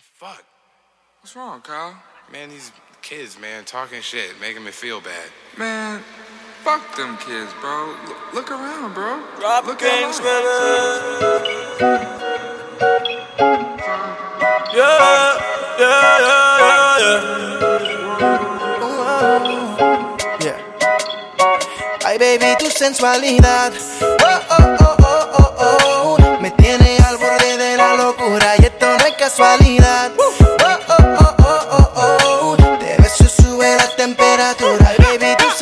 fuck? What's wrong, Kyle? Man, these kids, man, talking shit, making me feel bad. Man, fuck them kids, bro. L- look around, bro. Rob look Kings, at. Yeah, yeah, yeah, yeah, Yeah. Ay, baby, tu sensualidad.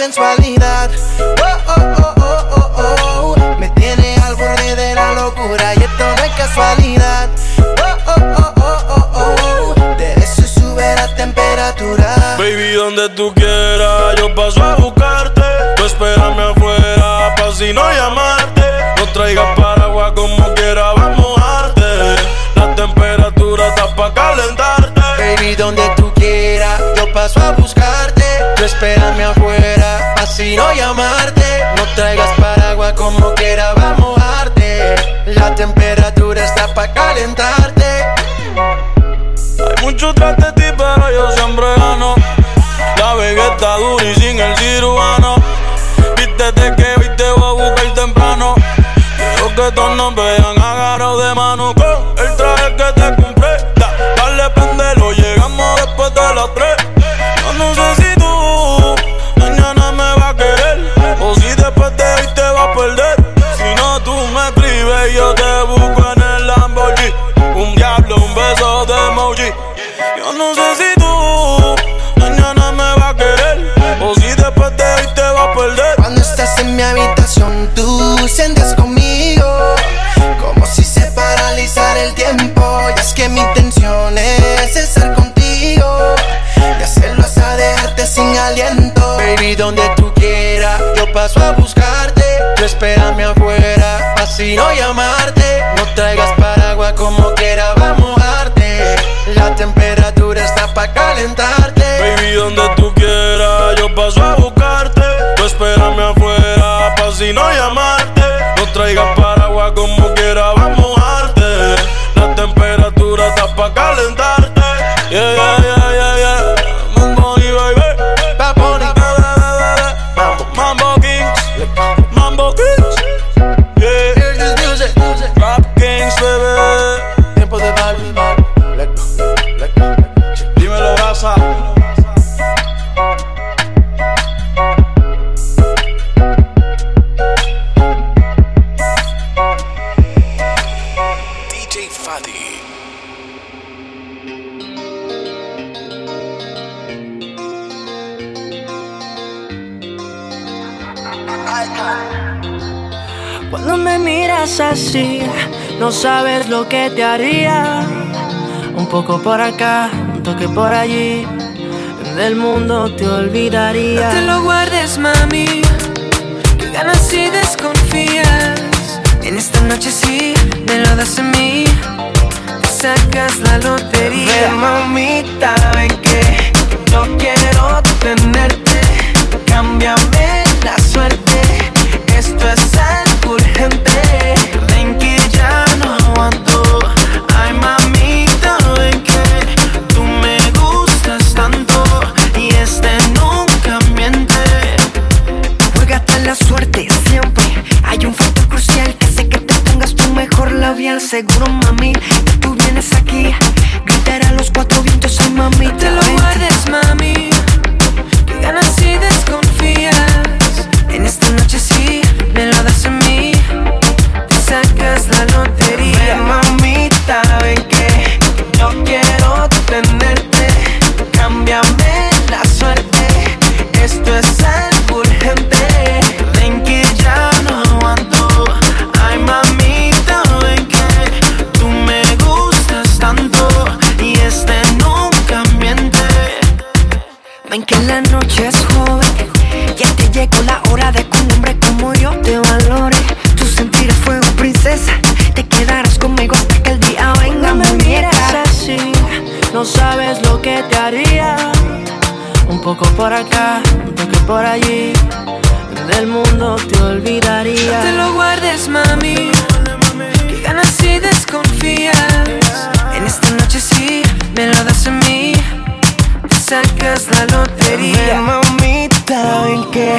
Sensualidad. Oh, oh, oh, oh, oh, oh. Me tiene al borde de la locura y esto no es casualidad. Oh, oh, oh, oh, oh, oh. Te beso sube la temperatura. Baby, donde tú quieras, yo paso a buscarte. Tú espérame afuera, pa' si no llamarte. No traigas paraguas como quiera, vamos a mojarte. La temperatura está pa' calentarte. Baby, donde tú quieras, yo paso a buscarte. Tú espérame afuera, no llamarte. No traigas paraguas como quiera, vamos a mojarte. La temperatura está pa' calentarte. Hay mucho tras de ti, pero yo siempre gano. La vega está dura y sin el cirujano. Vístete que hoy te voy a buscar temprano. Quiero que todos nos vean agarrados de mano está así, no sabes lo que te haría. Un poco por acá, un toque por allí. Del mundo te olvidaría. No te lo guardes, mami. Que ganas y desconfías. En esta noche sí, me lo das a mí. Te sacas la lotería. Ven, mamita, ven que yo quiero tenerte. Cámbiame la suerte. Esto es algo urgente. Seguro, te. Un poco por acá, un toque por allí. Del mundo te olvidaría. No te lo guardes, mami. Que ganas y desconfías. En esta noche sí, sacas la lotería. mamita, ven que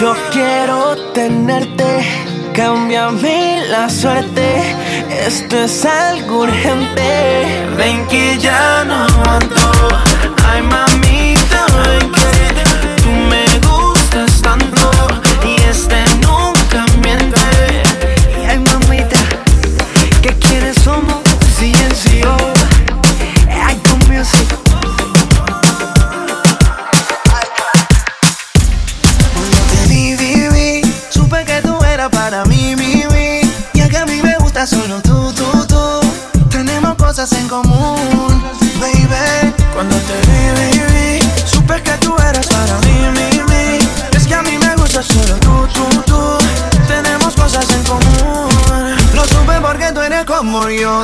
yo quiero tenerte. Cámbiame la suerte, esto es algo urgente. Ven que ya no aguanto. Ay, mamita, ven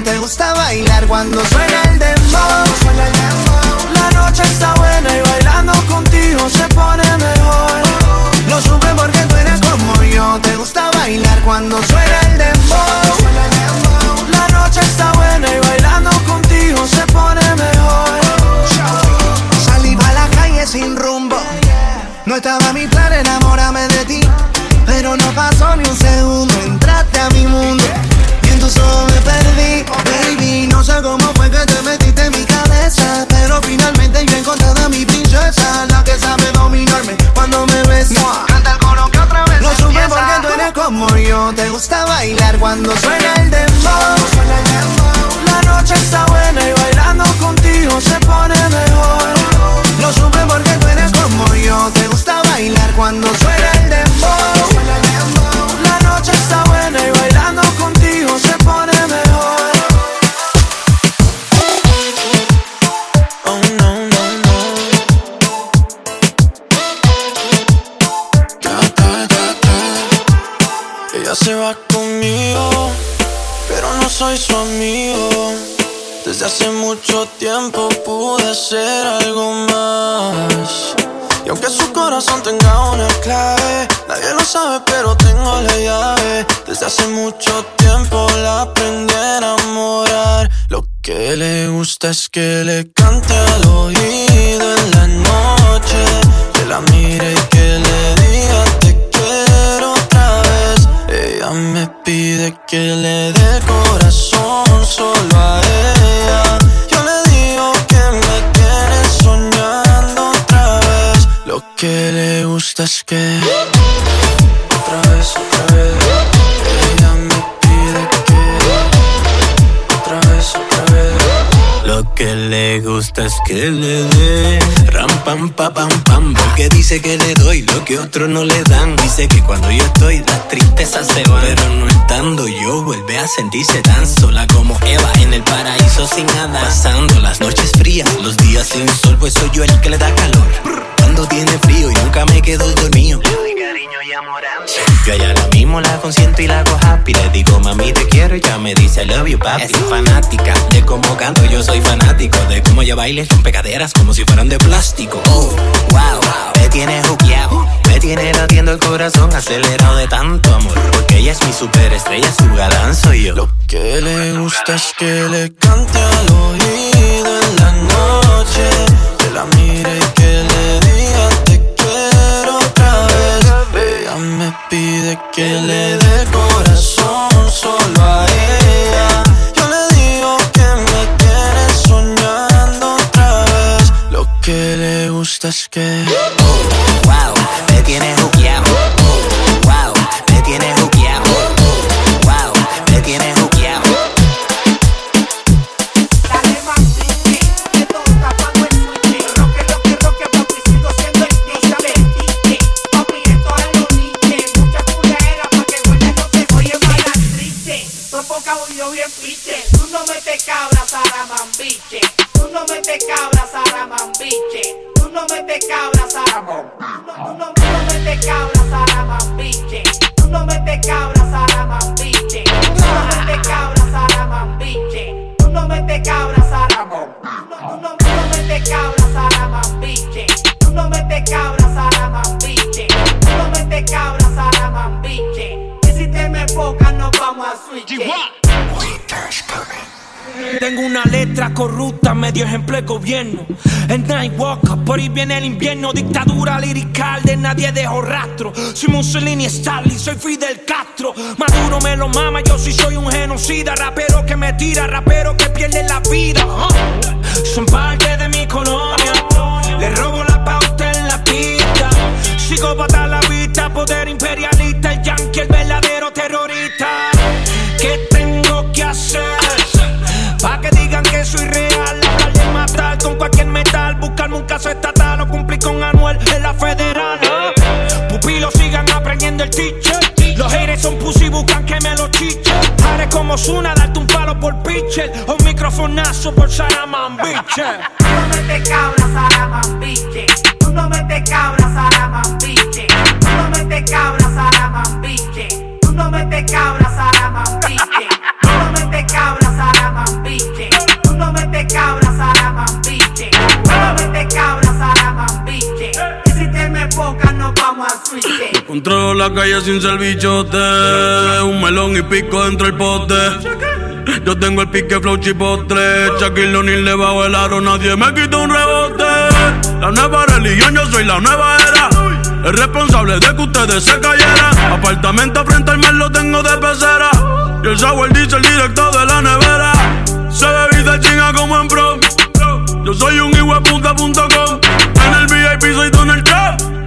Te gusta bailar cuando suena el dembow. La noche está buena y bailando contigo se pone mejor. Lo supe porque tú eres como yo. Te gusta bailar cuando suena el dembow. La noche está buena y bailando contigo se pone mejor. Salí pa' la calle sin rumbo. No estaba mi plan enamorarme de ti. Pero no pasó ni un segundo. Que le gusta es que le dé. Ram pam pa pam pam Porque dice que le doy lo que otros no le dan. Dice que cuando yo estoy las tristezas se van Pero no estando yo vuelve a sentirse tan sola como Eva En el paraíso sin nada. Pasando las noches frías, los días sin sol Pues soy yo el que le da calor Cuando tiene frío y nunca me quedo dormido. Yo a ella lo mismo la consiento y la hago happy. Le digo mami te quiero y ya me dice I love you papi Es fanática de cómo canto yo soy fanático De cómo ella baila y rompe caderas como si fueran de plástico. Oh, wow, me tiene juqueado Me tiene latiendo el corazón acelerado de tanto amor Porque ella es mi superestrella, su galán soy yo. Lo que le gusta es que le cante al oído en la noche. Que la mire y que le dé corazón solo a ella. Yo le digo que me tiene soñando otra vez. Lo que le gusta es que Wow, me tiene te Tengo una letra corrupta, medio ejemplo de gobierno. El Nightwalker, por ahí viene el invierno. Dictadura lirical de nadie dejó rastro. Soy Mussolini, Stalin, soy Fidel Castro. Maduro me lo mama, yo sí soy un genocida. Rapero que me tira, rapero que pierde la vida. Son parte de mi colonia. Le robo la pauta en la pista. Psicópata a la vista, poder imperialista. El yankee, el verdadero terrorista. Soy real, hablar de matar con cualquier metal, buscarme un caso estatal o cumplir con Anuel en la federal. ¿eh? Pupilos sigan aprendiendo el teacher. Los haters son pussy, buscan que me lo chiche. Haré como Zuna, darte un palo por pitcher o un microfonazo por Saraman, biche. Tú no metes cabra, Saramambiche. Tú no metes cabra, Saramambiche. Tú no cabra, Saramambiche. Controlo la calle sin ser bichote. Un melón y pico dentro del pote. Yo tengo el pique flow chipotle. Shaquille O'Neal debajo del aro, nadie me quita un rebote. La nueva religión, yo soy la nueva era. El responsable de que ustedes se cayeran. Apartamento frente al mar lo tengo de pecera. Y el sour dice el directo de la nevera. Se bebida chinga como en prom. Yo soy un hijueputa.com. En el VIP soy Donald Trump.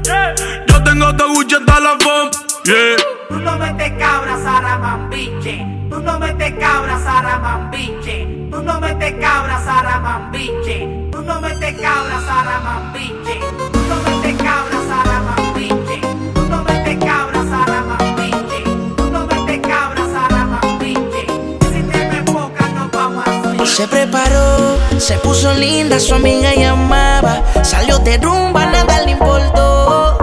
Yo tengo todo Gucci hasta la FOM. Yeah. Tú no metes cabra, Saramambiche. Tú no metes cabra, Saramambiche. Tú no metes cabra, Saramambiche. Tú no metes cabra, Saramambiche. Tú no metes cabra, Saramambiche. Tú no metes cabra, Saramambiche. Tú no metes cabra, Saramambiche. Si te me enfocas, nos vamos a switch. Se preparó, se puso linda, su amiga llamaba. Salió de rumba, nada le importó.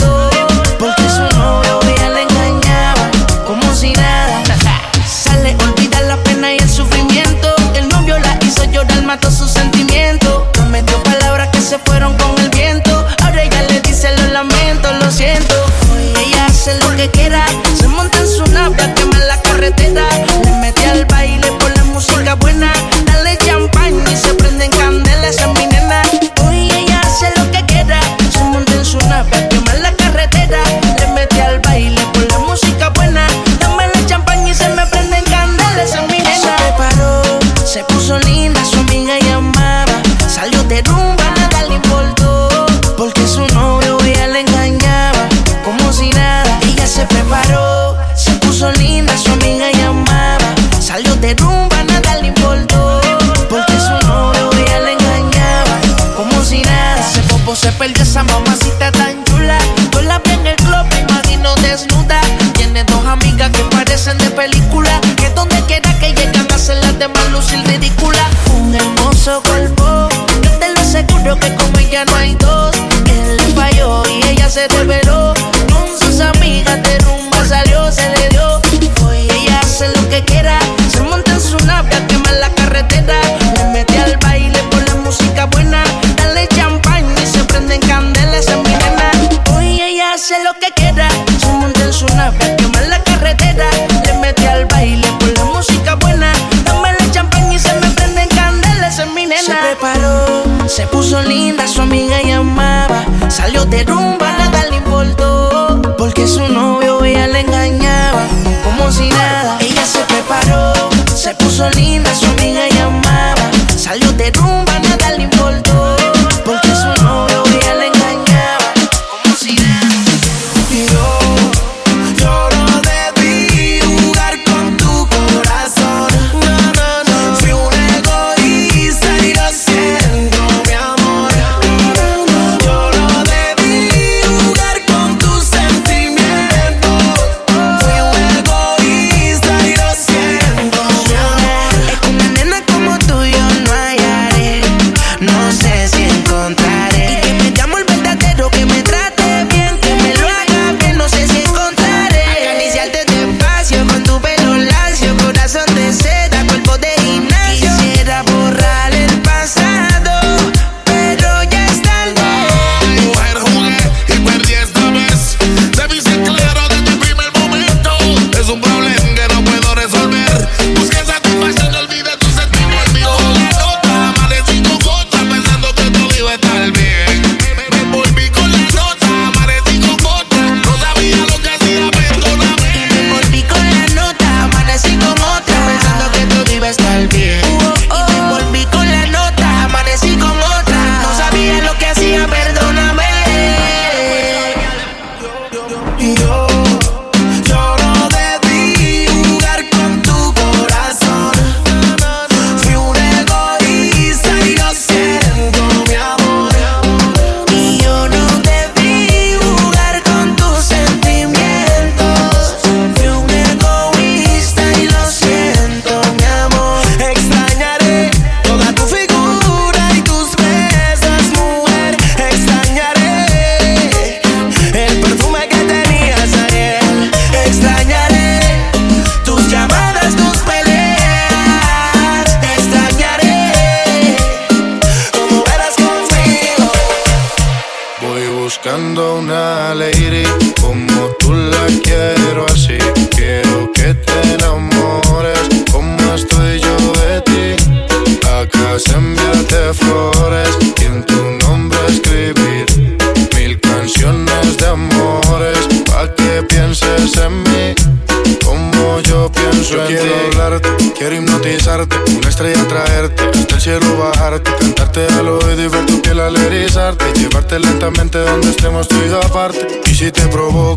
Donde estemos tú aparte. Y si te provoca, te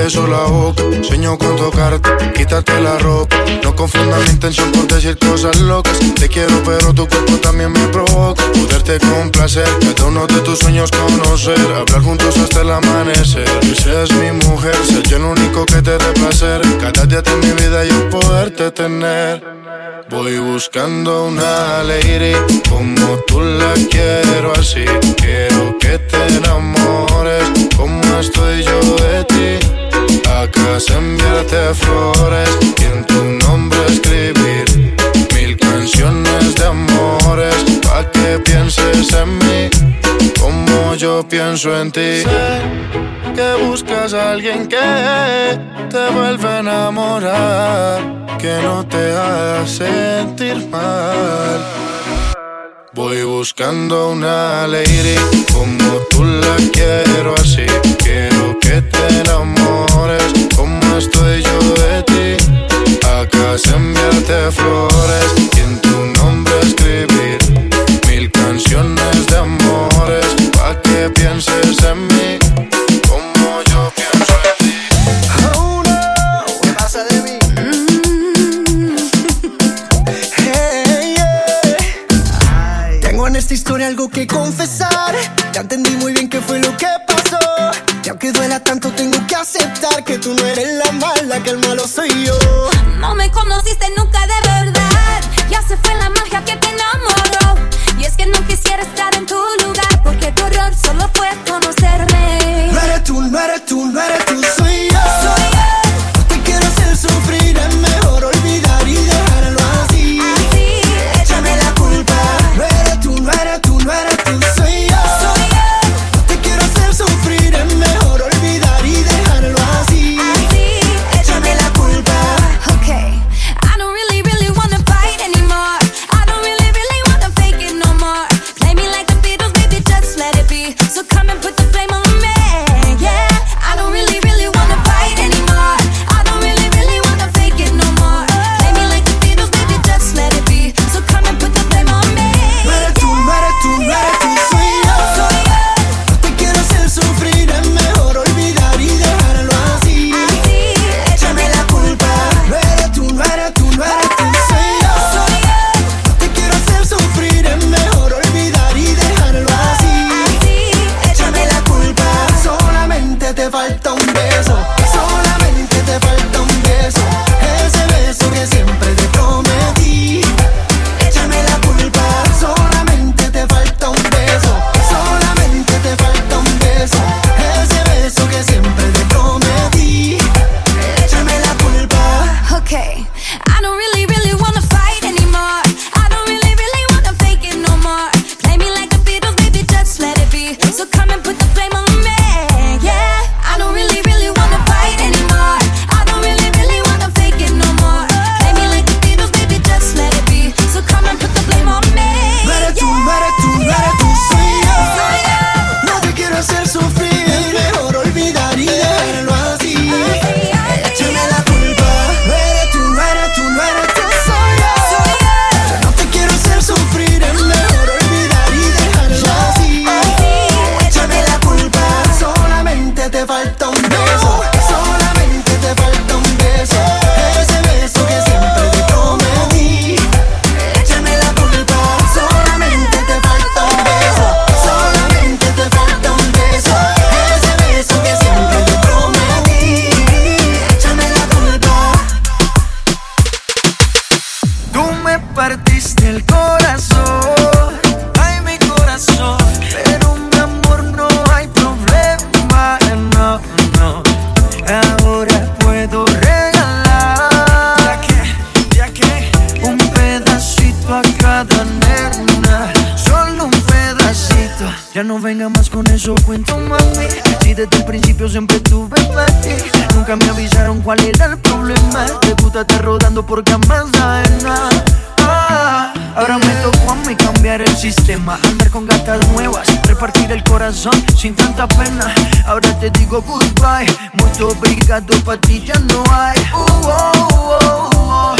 beso la boca, sueño con tocarte, quítate la ropa, no confundas mi intención por decir cosas locas. Te quiero pero tu cuerpo también me provoca, poderte complacer, cada uno de tus sueños conocer, hablar juntos hasta el amanecer. Y seas mi mujer, ser yo el único que te dé placer, cada día de mi vida yo poderte tener. Voy buscando una lady como tú la quiero así. Quiero que te enamores como estoy yo de ti. Se enviarte flores y en tu nombre escribir mil canciones de amores pa' que pienses en mí como yo pienso en ti. Sé que buscas a alguien que te vuelva a enamorar, que no te haga sentir mal. Voy buscando una lady como tú la quiero así. Quiero que te enamores como estoy yo de ti. Acá se enviarte flores y en tu nombre escribir mil canciones de amores pa' que pienses tanto, tengo que aceptar que tú no eres la mala, que el malo soy yo. partiste el corazón, ay mi corazón. Pero mi amor no hay problema, no, no. Ahora puedo regalar, ya que, ya que, un pedacito a cada nena, solo un pedacito. Ya no venga más con eso, cuento mami. Si desde el principio siempre tuve para ti, nunca me avisaron cuál era el problema. Te gusta estar rodando por camas. andar con gatas nuevas, repartir el corazón sin tanta pena. Ahora te digo goodbye, mucho obrigado, pa' ti ya no hay. Uh, -oh, uh, -oh. Uh, oh.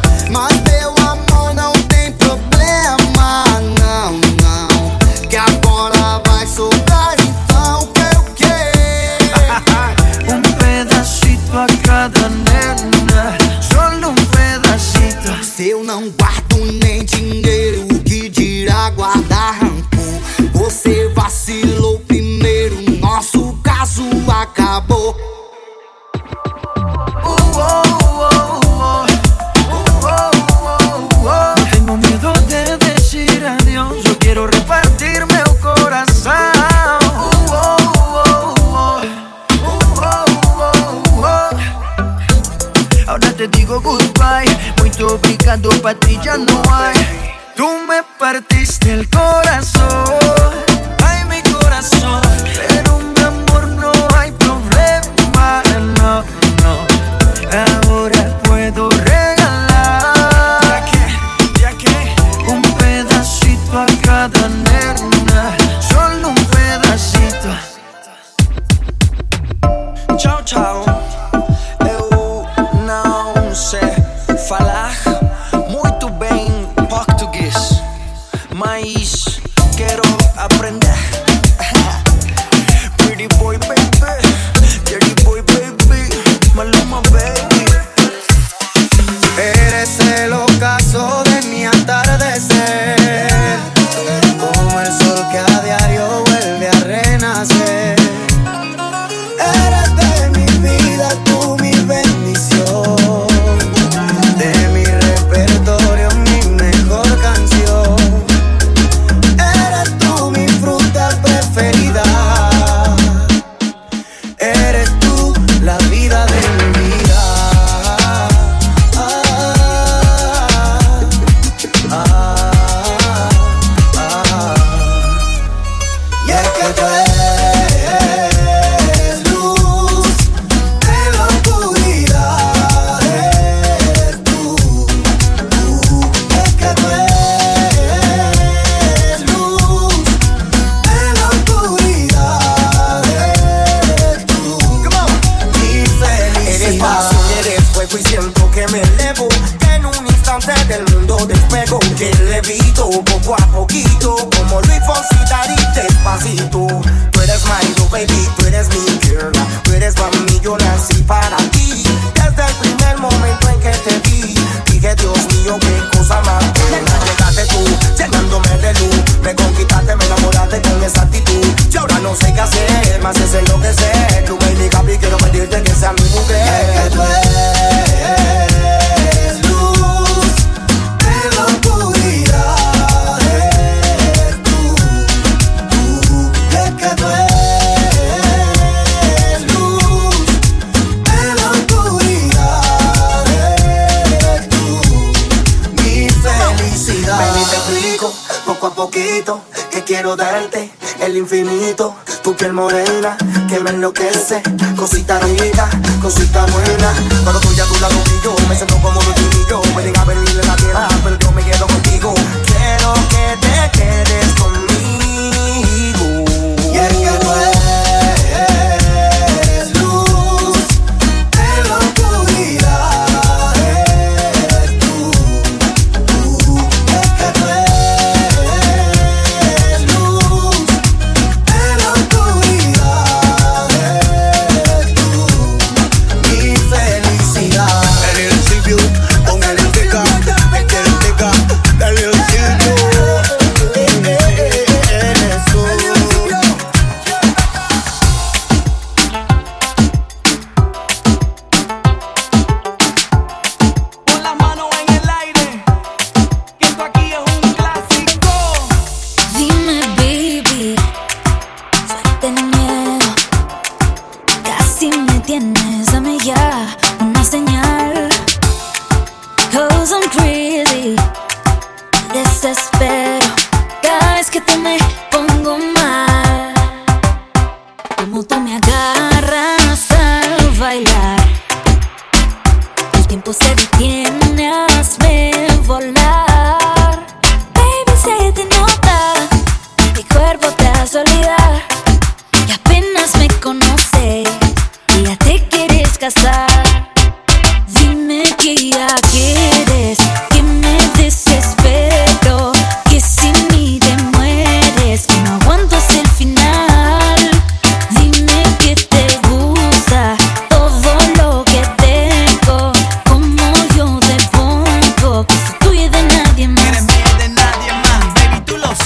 piel morena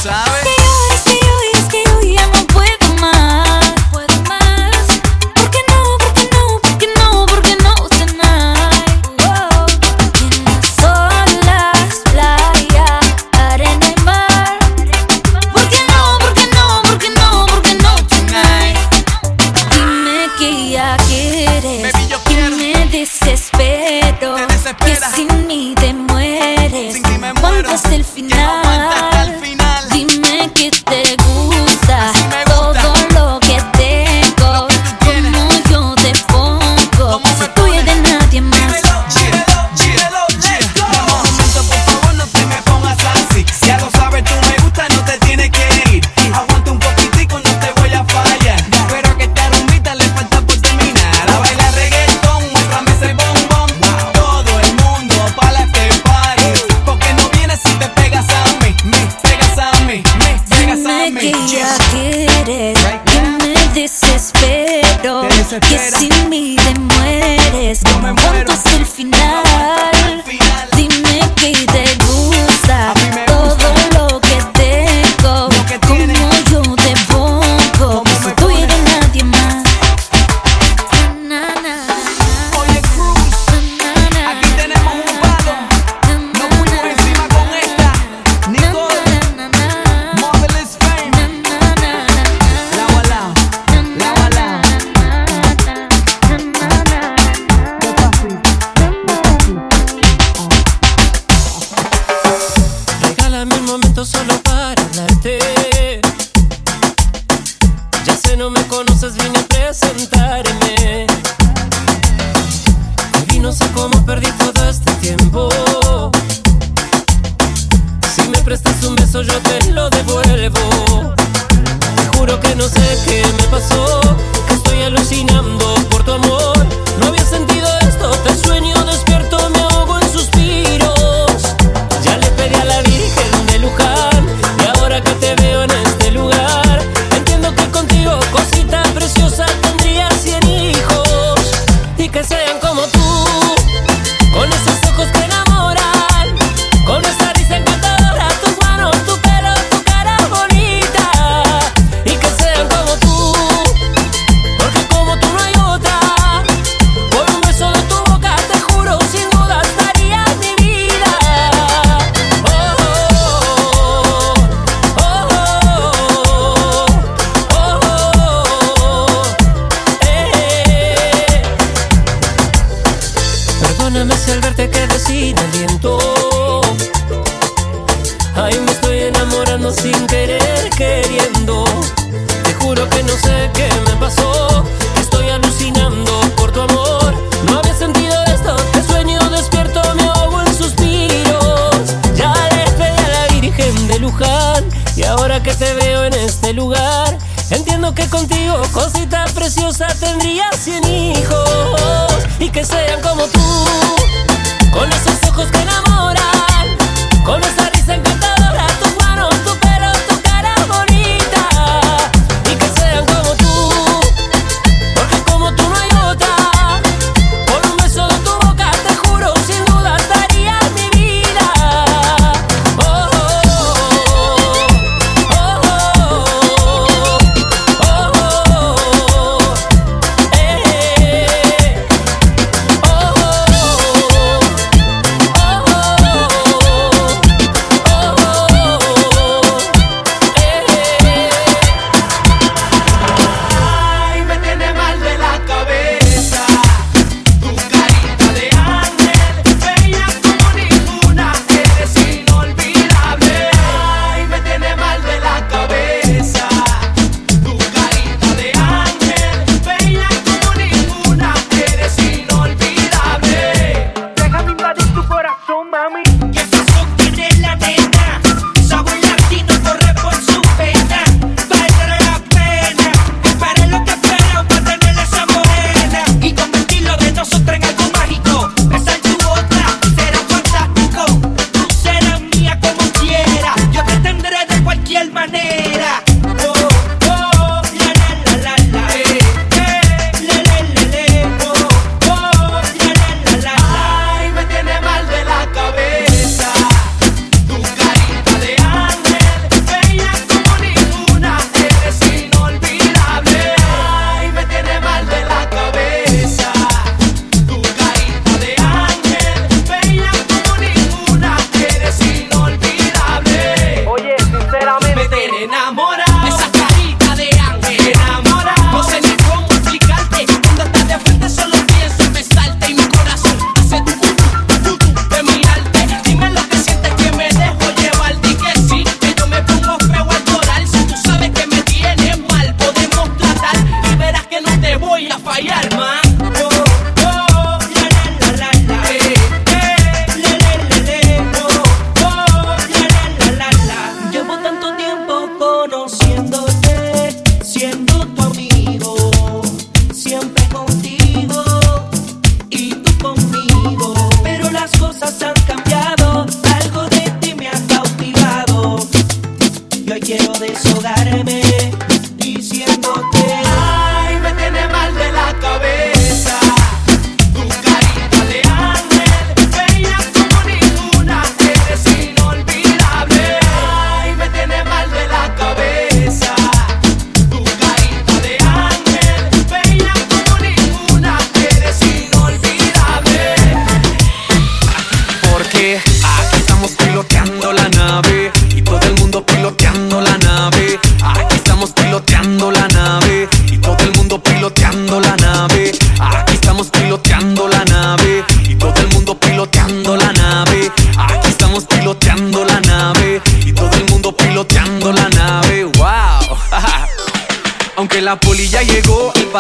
side. que te veo en este lugar. Entiendo que contigo, cosita preciosa, tendría cien hijos y que sean como tú.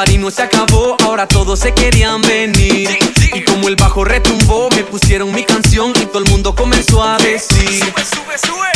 Llegó, el party no se acabó, ahora todos se querían venir. Y como el bajo retumbó, me pusieron mi canción y todo el mundo comenzó a decir: Aquí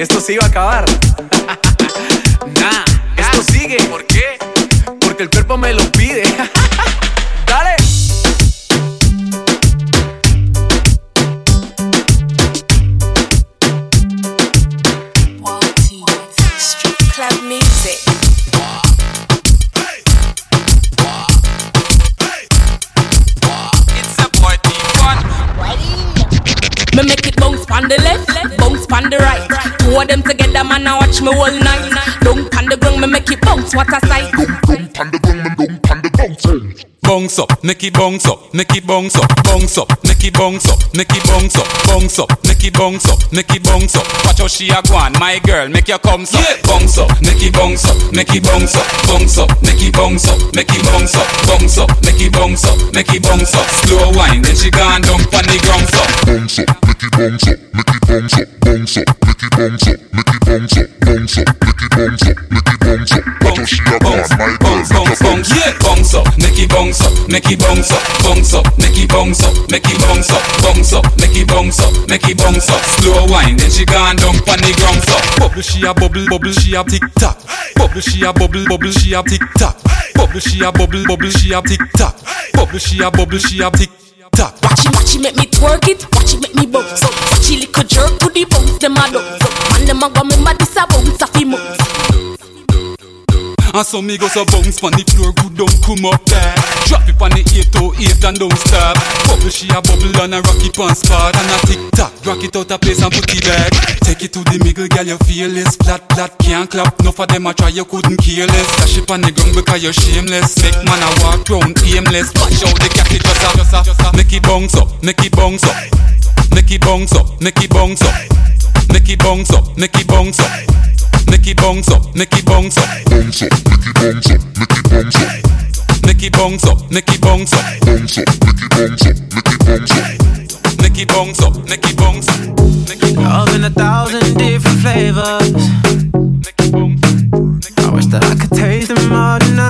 Que esto se iba a acabar. nah, esto sigue. ¿Por qué? Porque el cuerpo me lo pide. Bounce up, make it bounce up, make it bounce up, bounce up, make it bounce up, make it bounce up, bounce up, make it bounce up, make it bounce up. Watch how she a go on, my girl, make your come up, bounce up, make it bounce up, make it bounce up, bounce up, make it bounce up, make it bounce up, bounce up, make it bounce up, make it bounce up. Slow wine, then she gone down pon the ground so. Bounce up, make it bounce up, make it bounce up, bounce up, make it bounce up, make it bounce up, bounce up, make it bounce up, make it bounce up. Watch how she a go on, my girl, make your bounce yeah, bounce up, make it bounce up, make it bounce up, bounce up, make it bounce up, make it bounce up, bounce up, make it bounce up, make it bounce up. Slow wine, then she gone down pon the ground so. Bubble she a bubble, bubble she a tick tock. Bubble she a bubble, bubble she a tick tock. Bubble she a bubble, bubble she a tick tock. Bubble she a bubble she a tick tock. Watch it, watch it, make me twerk it. Watch it, make me bounce. up. Watch it, little jerk to the bounce. Them a dance. Man, them a go remember this a bounce a fi moves. And so me go so bounce pon the floor, good don't come up there. Drop it pon the 808 and don't stop. Bubble she a bubble and a rock it on spot and a tick tock. Rock it out a place and put it back. Take it to the middle, girl, you feel this flat, flat, can't clap. No for them a try, you couldn't care less. Dash it pon the ground because you're shameless. Make man a walk round aimless. Watch out the cat it just a, just a, just a. Make it bounce up, make it bounce up, make it bounce up, make it bounce up, make it bounce up, make it bounce up. Make it bounce up, make it bounce up, bounce up, make it bounce up, make it bounce up, make it bounce up, make it bounce up, bounce up, make it bounce up, make it bounce up, make it bounce up, make it bounce up. Love in a thousand different flavors. I wish that I could taste them all tonight.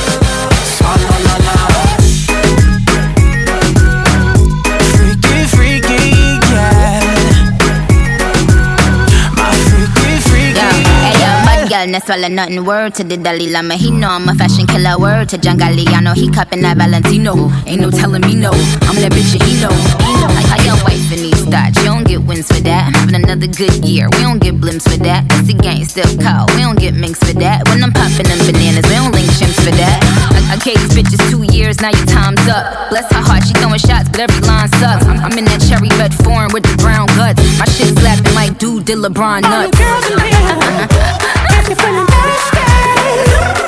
Girl, no swallow nothing. Word to the Dalai Lama. He know I'm a fashion killer. Word to John Galliano. He cupping that Valentino. Ain't no telling me no. I'm that bitch and he know. He know. Your wife in these thoughts? You don't get wins for that. I'm having another good year. We don't get blimps for that. It's the gang still call. We don't get minks for that. When I'm popping them bananas, we don't link chimps for that. I, I gave these bitches two years, now your time's up. Bless her heart, she throwing shots, but every line sucks. I'm, I'm in that cherry red form with the brown guts. My shit slapping like dude did LeBron nuts. All nuts. girls in here, feeling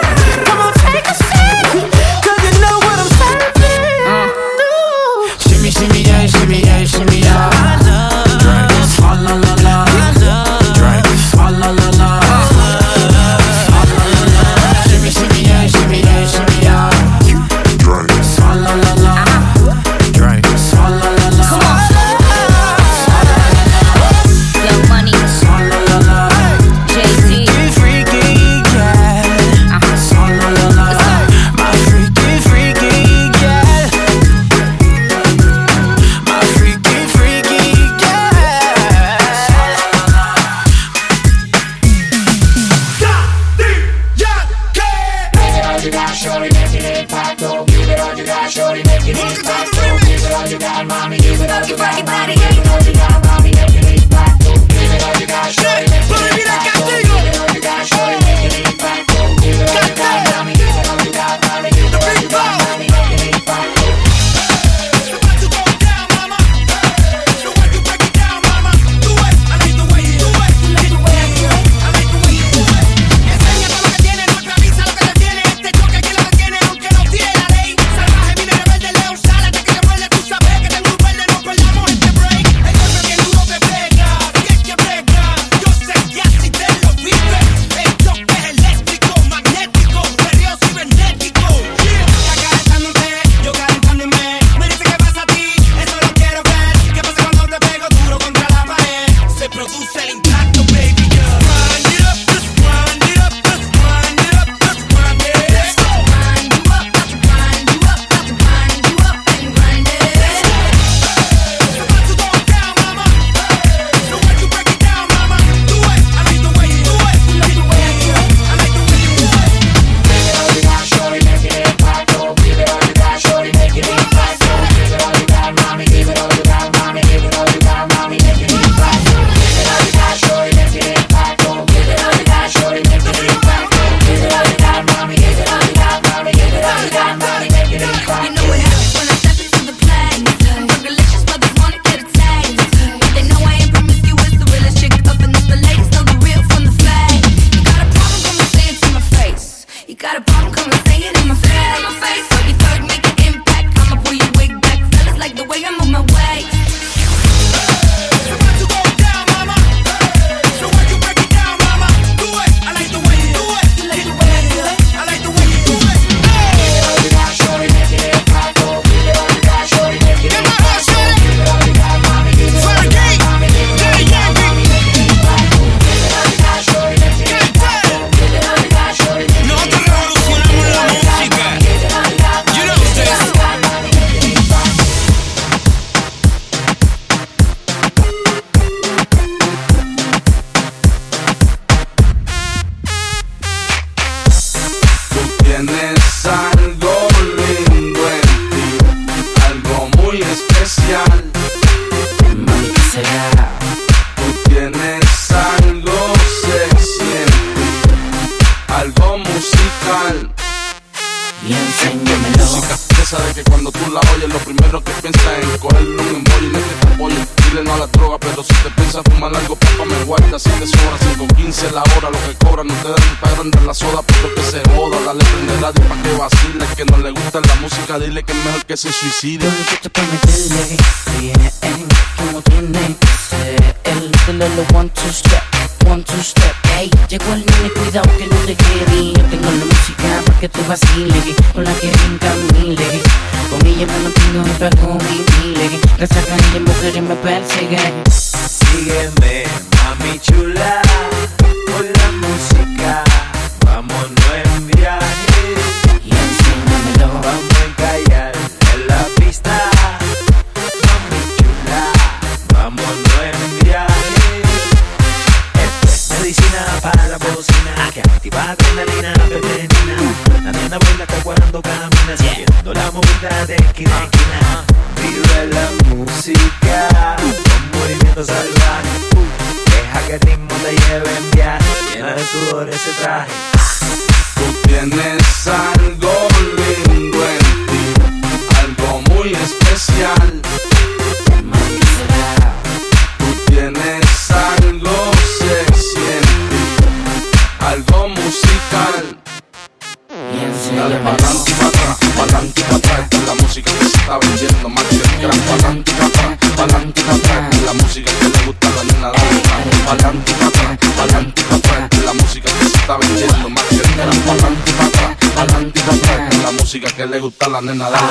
le gusta a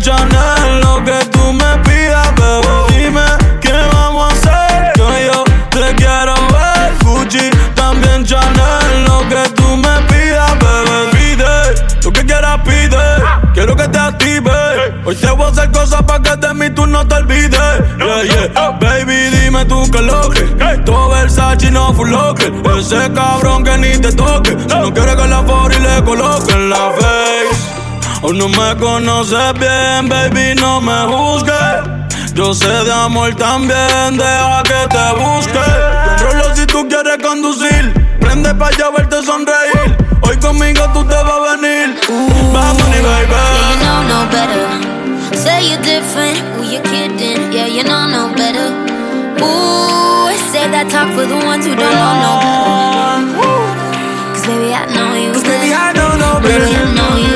Chanel, lo que tú me pidas, bebé. Dime qué vamos a hacer, que yo te quiero ver. Gucci, también Chanel, lo que tú me pidas, bebé. Pide lo que quieras, pide. Quiero que te active. Hoy te voy a hacer cosas para que de mí tú no te olvides. Yeah, yeah. Baby, dime tú qué lo que. Todo Versace no full locker. Ese cabrón que ni te toque. Si no quiere que la y le coloquen la fe no me conoces bien, baby, no me juzgues. Yo sé de amor también, deja que te busque. Controlo si tú quieres conducir. Prende pa' allá verte sonreír. Hoy conmigo tú te vas a venir. Vamos, ni Yeah, you baby. know no better. Say you're different, who you kidding? Yeah, you know no better. Ooh, say that talk for the ones who don't know no better. Cause baby, I know you better. baby, I know no better. Baby, I know you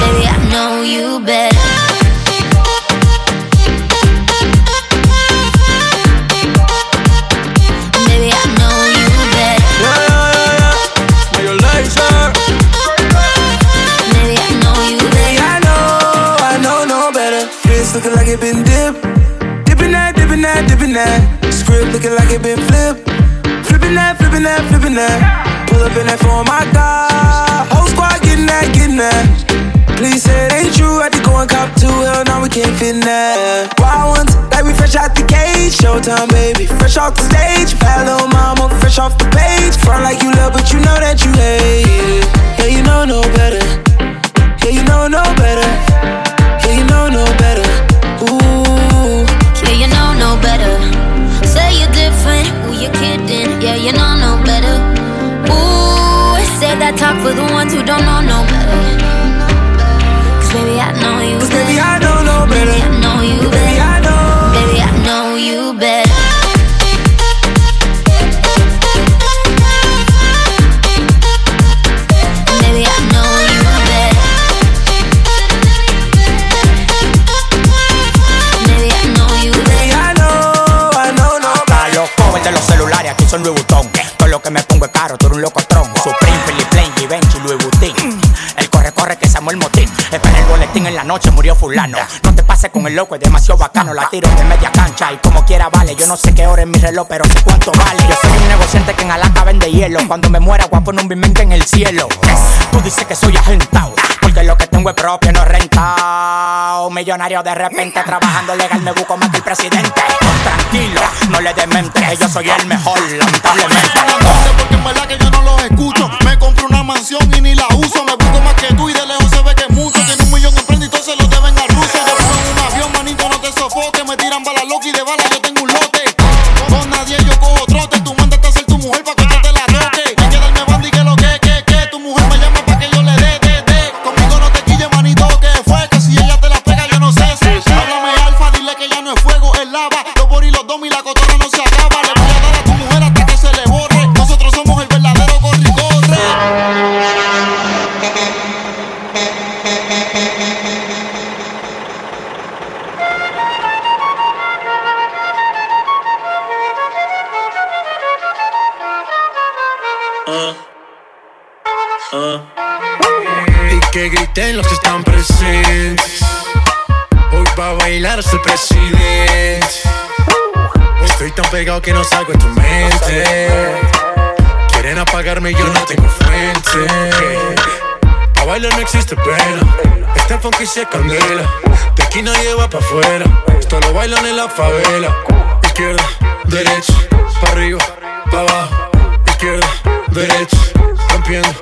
Baby, I know you better. Looking like it been dipped, dipping that, dipping that, dipping that. Script looking like it been flipped, flipping that, flipping that, flipping that. Pull up in that for my God. That, getting. Please say it ain't true. I to go and cop two. Hell, now we can't fit that. Wild ones, like we fresh out the cage. Showtime, baby. Fresh off the stage. Bad No te pases con el loco, es demasiado bacano. La tiro de media cancha y como quiera vale. Yo no sé qué hora es mi reloj, pero sé cuánto vale. Yo soy un negociante que en Alaska vende hielo. Cuando me muera, guapo en un bimente en el cielo. Tú dices que soy agentado. Porque lo que tengo es propio, no es rentado. Millonario de repente, trabajando legal, me busco más que el presidente. Tranquilo, no le demente, yo soy el mejor, lamentablemente. verdad que yo no los escucho. Me compro una mansión y ni la uso. Funky se candela. De aquí nadie va pa' afuera. Esto lo bailan en la favela. Izquierda, derecha, pa' arriba, pa' abajo. Izquierda, derecha, rompiendo.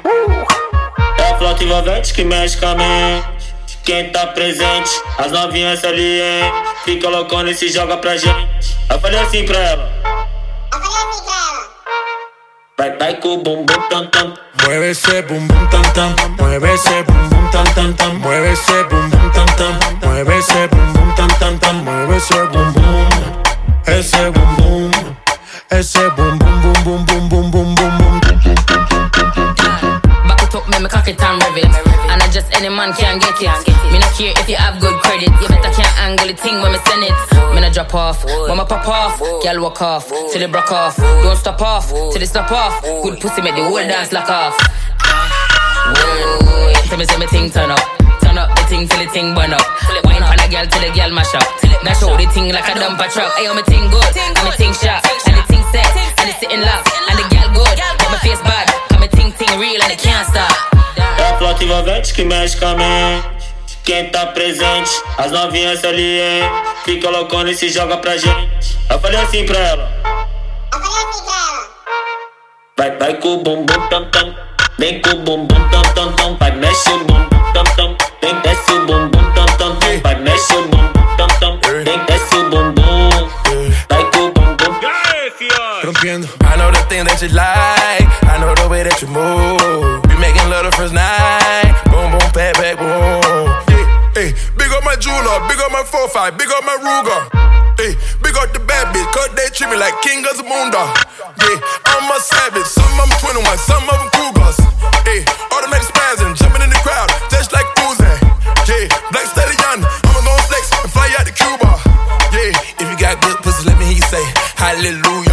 É a flauta envolvente que mexe com a mente. Quem tá presente, as novinhas salientes. Fica loucona e se joga pra gente. Eu falei assim pra ela. Vai, vai com o bumbum tam tam. Mueve ese bum bum tam tam, mueve ese bum bum tam tam tam, mueve ese bum bum tam tam, mueve ese bum bum tam tam tam, mueve ese bum bum, ese bum bum, ese bum bum bum bum bum bum bum bum bum. Back it up, me, me cock it and rev. And I just any man can get it. Me not care if you have good credit. You better can't angle the thing when me send it. Me not drop off, when me pop off. Girl walk off, till it broke off. Don't stop off, till it stop off. Good pussy make the whole dance lock off. Whoa, tell me say me thing turn up. Turn up the thing till the thing burn up. Wine on a girl till the girl mash up. Now show the thing like a dumper truck. Ayo, me thing good, and me thing sharp, and the thing set, and it's sitting lock, and the girl good, but my face bad. Come me ting ting real and it can't stop. É a envolvente que mexe com a mente. quem tá presente. As novinhas ali, hein? Fica loucona e se joga pra gente. Eu falei assim pra ela. Vai, vai com o bumbum tam tam. I know the thing that you like. I know the way that you move. We making love the first night. Boom boom, pat back boom. Big up my jeweler, big up my four five, big up my Ruger. Ay, big up the bad bitch, cause they treat me like King of the Moon Yeah, I'm a savage, some of them 21, some of them cougar. Hey, automatic spazzing, jumping in the crowd, just like Uzi. Yeah, black stallion, I'ma go flex and fly out to Cuba. Yeah, if you got good pussy, let me hear you say hallelujah.